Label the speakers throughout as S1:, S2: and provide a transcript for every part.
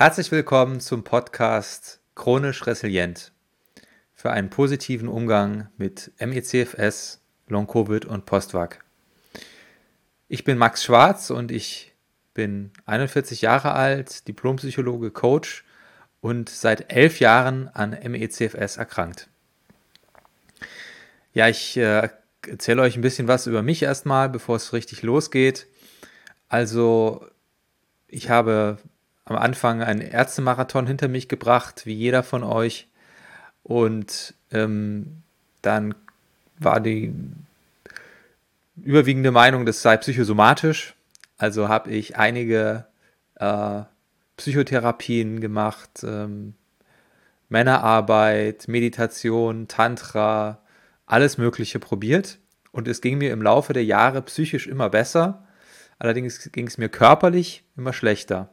S1: Herzlich willkommen zum Podcast Chronisch Resilient für einen positiven Umgang mit MECFS, Long-Covid und Postvac. Ich bin Max Schwarz und ich bin 41 Jahre alt, Diplompsychologe, Coach und seit elf Jahren an MECFS erkrankt. Ja, ich äh, erzähle euch ein bisschen was über mich erstmal, bevor es richtig losgeht. Also, ich habe am Anfang einen Ärztemarathon hinter mich gebracht, wie jeder von euch. Und ähm, dann war die überwiegende Meinung, das sei psychosomatisch. Also habe ich einige äh, Psychotherapien gemacht, ähm, Männerarbeit, Meditation, Tantra, alles Mögliche probiert. Und es ging mir im Laufe der Jahre psychisch immer besser. Allerdings ging es mir körperlich immer schlechter.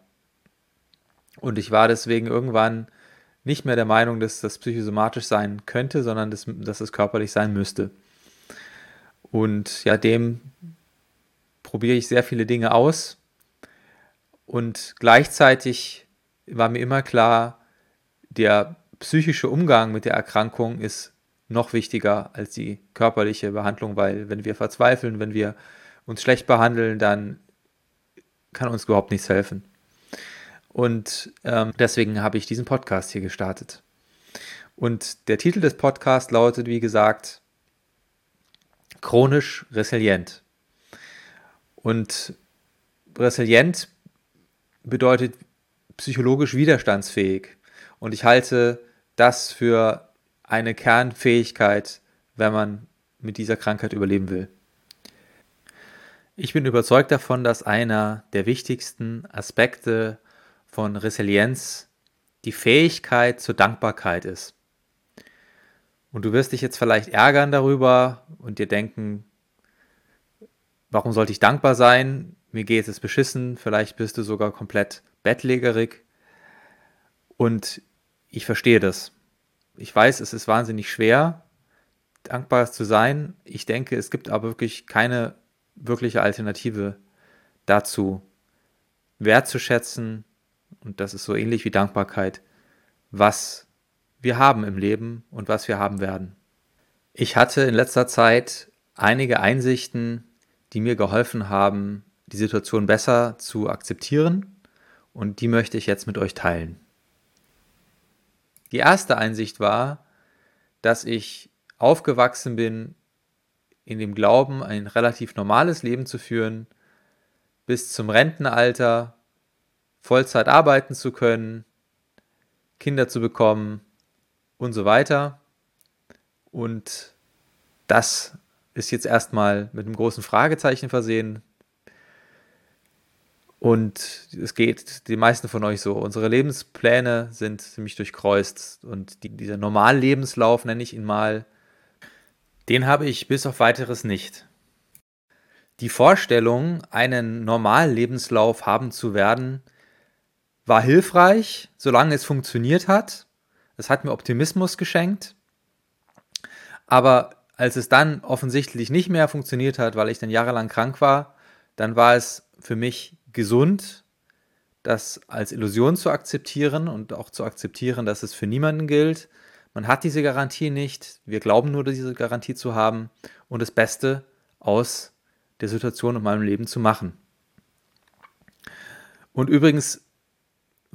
S1: Und ich war deswegen irgendwann nicht mehr der Meinung, dass das psychosomatisch sein könnte, sondern dass, dass es körperlich sein müsste. Und ja, dem probiere ich sehr viele Dinge aus. Und gleichzeitig war mir immer klar, der psychische Umgang mit der Erkrankung ist noch wichtiger als die körperliche Behandlung, weil wenn wir verzweifeln, wenn wir uns schlecht behandeln, dann kann uns überhaupt nichts helfen. Und ähm, deswegen habe ich diesen Podcast hier gestartet. Und der Titel des Podcasts lautet, wie gesagt, chronisch resilient. Und resilient bedeutet psychologisch widerstandsfähig. Und ich halte das für eine Kernfähigkeit, wenn man mit dieser Krankheit überleben will. Ich bin überzeugt davon, dass einer der wichtigsten Aspekte von Resilienz die Fähigkeit zur Dankbarkeit ist. Und du wirst dich jetzt vielleicht ärgern darüber und dir denken, warum sollte ich dankbar sein? Mir geht es beschissen, vielleicht bist du sogar komplett bettlägerig. Und ich verstehe das. Ich weiß, es ist wahnsinnig schwer, dankbar zu sein. Ich denke, es gibt aber wirklich keine wirkliche Alternative dazu, wertzuschätzen, und das ist so ähnlich wie Dankbarkeit, was wir haben im Leben und was wir haben werden. Ich hatte in letzter Zeit einige Einsichten, die mir geholfen haben, die Situation besser zu akzeptieren und die möchte ich jetzt mit euch teilen. Die erste Einsicht war, dass ich aufgewachsen bin in dem Glauben, ein relativ normales Leben zu führen, bis zum Rentenalter Vollzeit arbeiten zu können, Kinder zu bekommen und so weiter. Und das ist jetzt erstmal mit einem großen Fragezeichen versehen. Und es geht die meisten von euch so. Unsere Lebenspläne sind ziemlich durchkreuzt. Und die, dieser Normallebenslauf, nenne ich ihn mal, den habe ich bis auf weiteres nicht. Die Vorstellung, einen Normallebenslauf haben zu werden, war hilfreich, solange es funktioniert hat. Es hat mir Optimismus geschenkt. Aber als es dann offensichtlich nicht mehr funktioniert hat, weil ich dann jahrelang krank war, dann war es für mich gesund, das als Illusion zu akzeptieren und auch zu akzeptieren, dass es für niemanden gilt. Man hat diese Garantie nicht. Wir glauben nur, diese Garantie zu haben und das Beste aus der Situation und meinem Leben zu machen. Und übrigens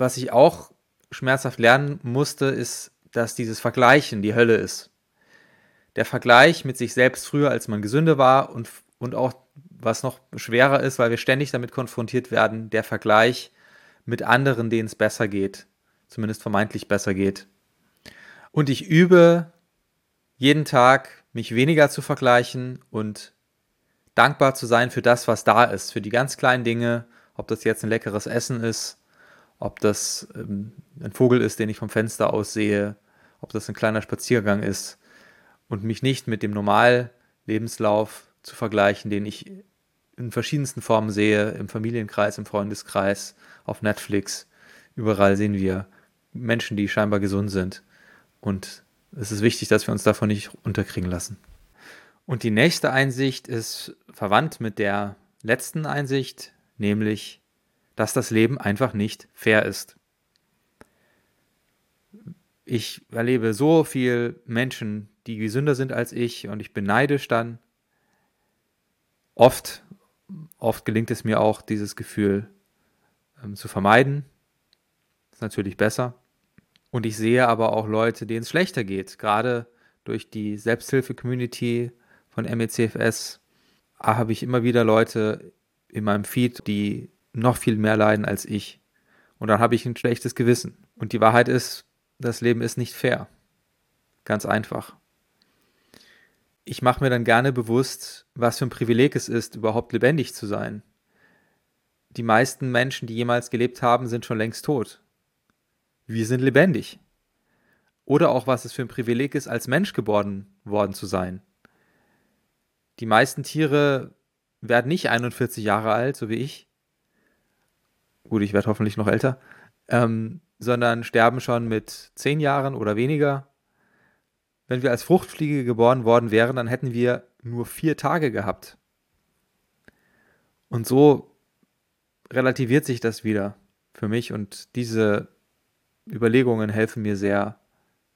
S1: was ich auch schmerzhaft lernen musste, ist, dass dieses Vergleichen die Hölle ist. Der Vergleich mit sich selbst früher, als man gesünder war und, und auch, was noch schwerer ist, weil wir ständig damit konfrontiert werden, der Vergleich mit anderen, denen es besser geht, zumindest vermeintlich besser geht. Und ich übe jeden Tag, mich weniger zu vergleichen und dankbar zu sein für das, was da ist, für die ganz kleinen Dinge, ob das jetzt ein leckeres Essen ist, ob das ähm, ein Vogel ist, den ich vom Fenster aus sehe, ob das ein kleiner Spaziergang ist und mich nicht mit dem Normallebenslauf zu vergleichen, den ich in verschiedensten Formen sehe, im Familienkreis, im Freundeskreis, auf Netflix. Überall sehen wir Menschen, die scheinbar gesund sind. Und es ist wichtig, dass wir uns davon nicht unterkriegen lassen. Und die nächste Einsicht ist verwandt mit der letzten Einsicht, nämlich dass das Leben einfach nicht fair ist. Ich erlebe so viele Menschen, die gesünder sind als ich und ich neidisch dann. Oft, oft gelingt es mir auch, dieses Gefühl ähm, zu vermeiden. Ist natürlich besser. Und ich sehe aber auch Leute, denen es schlechter geht. Gerade durch die Selbsthilfe-Community von MECFS habe ich immer wieder Leute in meinem Feed, die noch viel mehr leiden als ich. Und dann habe ich ein schlechtes Gewissen. Und die Wahrheit ist, das Leben ist nicht fair. Ganz einfach. Ich mache mir dann gerne bewusst, was für ein Privileg es ist, überhaupt lebendig zu sein. Die meisten Menschen, die jemals gelebt haben, sind schon längst tot. Wir sind lebendig. Oder auch, was es für ein Privileg ist, als Mensch geboren worden zu sein. Die meisten Tiere werden nicht 41 Jahre alt, so wie ich. Gut, ich werde hoffentlich noch älter. Ähm, sondern sterben schon mit 10 Jahren oder weniger. Wenn wir als Fruchtfliege geboren worden wären, dann hätten wir nur vier Tage gehabt. Und so relativiert sich das wieder für mich und diese Überlegungen helfen mir sehr,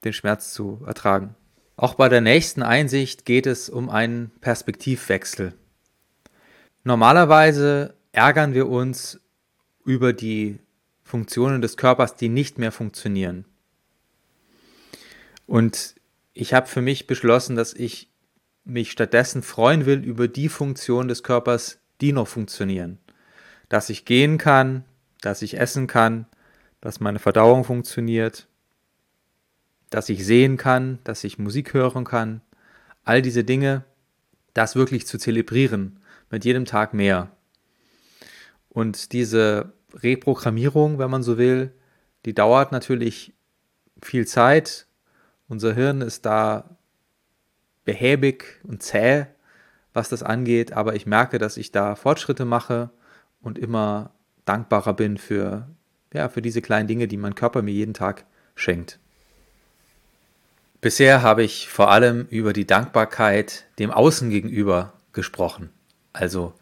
S1: den Schmerz zu ertragen. Auch bei der nächsten Einsicht geht es um einen Perspektivwechsel. Normalerweise ärgern wir uns über die Funktionen des Körpers, die nicht mehr funktionieren. Und ich habe für mich beschlossen, dass ich mich stattdessen freuen will über die Funktionen des Körpers, die noch funktionieren. Dass ich gehen kann, dass ich essen kann, dass meine Verdauung funktioniert, dass ich sehen kann, dass ich Musik hören kann, all diese Dinge, das wirklich zu zelebrieren, mit jedem Tag mehr. Und diese Reprogrammierung, wenn man so will, die dauert natürlich viel Zeit. Unser Hirn ist da behäbig und zäh, was das angeht, aber ich merke, dass ich da Fortschritte mache und immer dankbarer bin für, ja, für diese kleinen Dinge, die mein Körper mir jeden Tag schenkt. Bisher habe ich vor allem über die Dankbarkeit dem Außen gegenüber gesprochen, also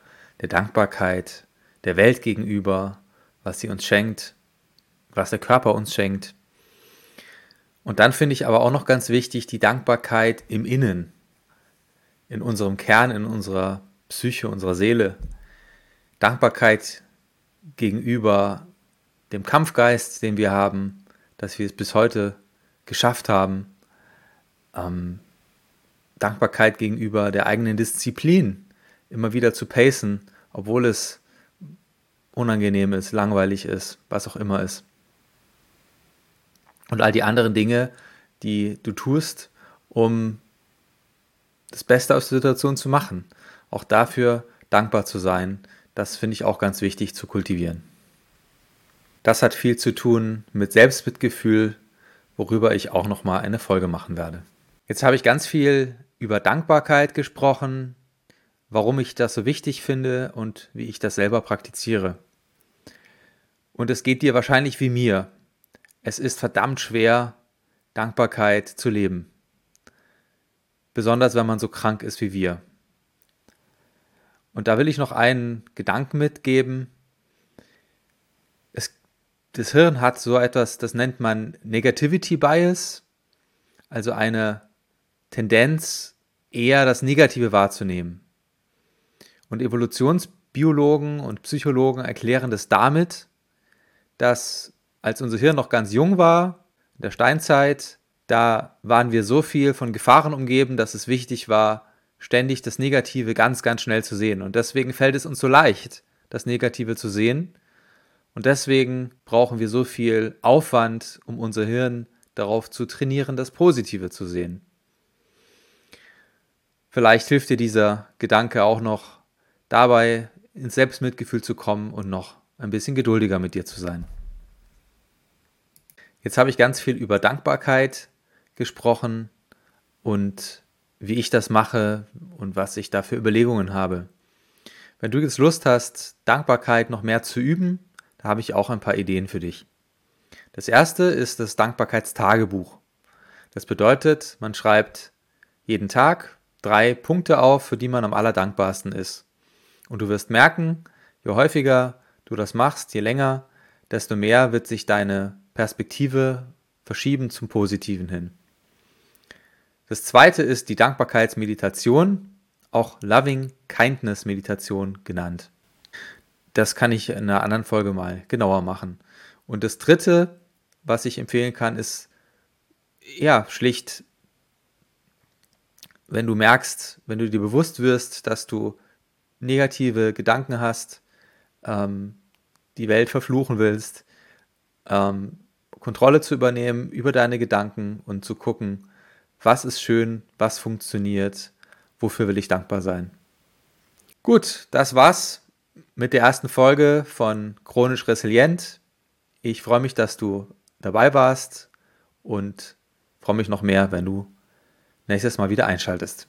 S1: der Dankbarkeit der Welt gegenüber, was sie uns schenkt, was der Körper uns schenkt. Und dann finde ich aber auch noch ganz wichtig die Dankbarkeit im Innen, in unserem Kern, in unserer Psyche, unserer Seele. Dankbarkeit gegenüber dem Kampfgeist, den wir haben, dass wir es bis heute geschafft haben, ähm, Dankbarkeit gegenüber der eigenen Disziplin, immer wieder zu pacen, obwohl es unangenehm ist, langweilig ist, was auch immer ist. Und all die anderen Dinge, die du tust, um das Beste aus der Situation zu machen. Auch dafür dankbar zu sein, das finde ich auch ganz wichtig zu kultivieren. Das hat viel zu tun mit Selbstmitgefühl, worüber ich auch noch mal eine Folge machen werde. Jetzt habe ich ganz viel über Dankbarkeit gesprochen, warum ich das so wichtig finde und wie ich das selber praktiziere. Und es geht dir wahrscheinlich wie mir. Es ist verdammt schwer, Dankbarkeit zu leben. Besonders wenn man so krank ist wie wir. Und da will ich noch einen Gedanken mitgeben. Es, das Hirn hat so etwas, das nennt man Negativity Bias, also eine Tendenz, eher das Negative wahrzunehmen. Und Evolutionsbiologen und Psychologen erklären das damit, dass als unser Hirn noch ganz jung war, in der Steinzeit, da waren wir so viel von Gefahren umgeben, dass es wichtig war, ständig das Negative ganz, ganz schnell zu sehen. Und deswegen fällt es uns so leicht, das Negative zu sehen. Und deswegen brauchen wir so viel Aufwand, um unser Hirn darauf zu trainieren, das Positive zu sehen. Vielleicht hilft dir dieser Gedanke auch noch dabei, ins Selbstmitgefühl zu kommen und noch ein bisschen geduldiger mit dir zu sein. Jetzt habe ich ganz viel über Dankbarkeit gesprochen und wie ich das mache und was ich da für Überlegungen habe. Wenn du jetzt Lust hast, Dankbarkeit noch mehr zu üben, da habe ich auch ein paar Ideen für dich. Das erste ist das Dankbarkeitstagebuch. Das bedeutet, man schreibt jeden Tag drei Punkte auf, für die man am allerdankbarsten ist. Und du wirst merken, je häufiger du das machst, je länger, desto mehr wird sich deine Perspektive verschieben zum Positiven hin. Das zweite ist die Dankbarkeitsmeditation, auch Loving Kindness Meditation genannt. Das kann ich in einer anderen Folge mal genauer machen. Und das dritte, was ich empfehlen kann, ist ja schlicht, wenn du merkst, wenn du dir bewusst wirst, dass du negative Gedanken hast, ähm, die Welt verfluchen willst, ähm, Kontrolle zu übernehmen über deine Gedanken und zu gucken, was ist schön, was funktioniert, wofür will ich dankbar sein. Gut, das war's mit der ersten Folge von Chronisch Resilient. Ich freue mich, dass du dabei warst und freue mich noch mehr, wenn du nächstes Mal wieder einschaltest.